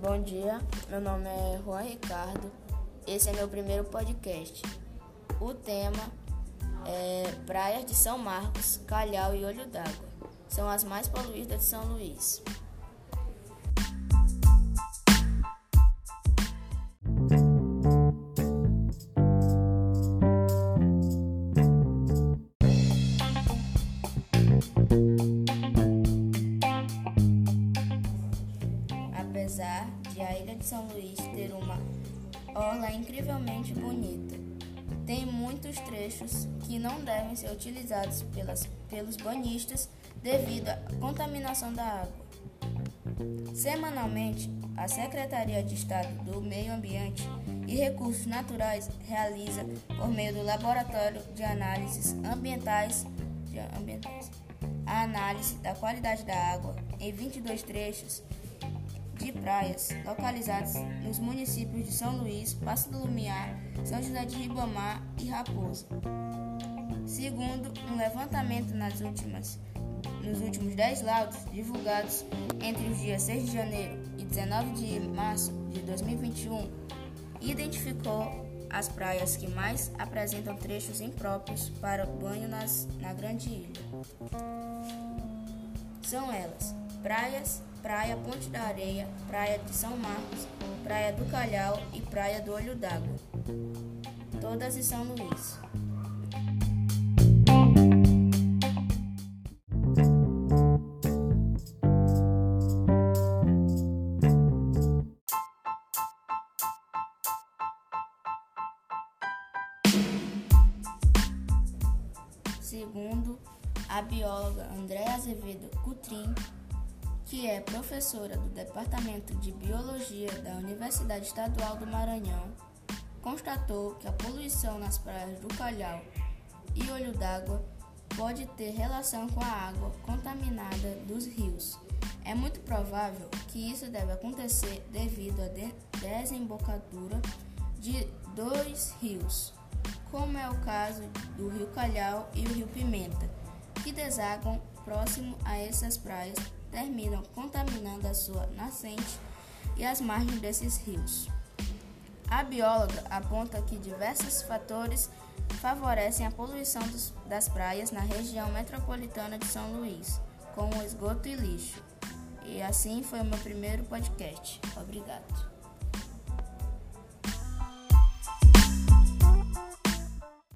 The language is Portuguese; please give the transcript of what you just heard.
Bom dia, meu nome é Juan Ricardo. Esse é meu primeiro podcast. O tema é Praias de São Marcos, Calhau e Olho d'Água. São as mais poluídas de São Luís. apesar a Ilha de São Luís ter uma orla incrivelmente bonita. Tem muitos trechos que não devem ser utilizados pelas, pelos banhistas devido à contaminação da água. Semanalmente, a Secretaria de Estado do Meio Ambiente e Recursos Naturais realiza, por meio do Laboratório de Análises Ambientais, de ambientais a análise da qualidade da água em 22 trechos de praias localizadas nos municípios de São Luís, Passo do Lumiar, São José de Ribamar e Raposa. Segundo um levantamento nas últimas, nos últimos 10 laudos divulgados entre os dias 6 de janeiro e 19 de março de 2021, identificou as praias que mais apresentam trechos impróprios para banho nas, na Grande Ilha. São elas: praias Praia Ponte da Areia, Praia de São Marcos, Praia do Calhau e Praia do Olho d'Água. Todas em São Luís. Segundo a bióloga Andréa Azevedo Cutrim, que é professora do Departamento de Biologia da Universidade Estadual do Maranhão, constatou que a poluição nas praias do Calhau e Olho d'Água pode ter relação com a água contaminada dos rios. É muito provável que isso deve acontecer devido à de desembocadura de dois rios, como é o caso do Rio Calhau e o Rio Pimenta, que desagam próximo a essas praias terminam contaminando a sua nascente e as margens desses rios. A bióloga aponta que diversos fatores favorecem a poluição dos, das praias na região metropolitana de São Luís, como esgoto e lixo. E assim foi o meu primeiro podcast. Obrigado.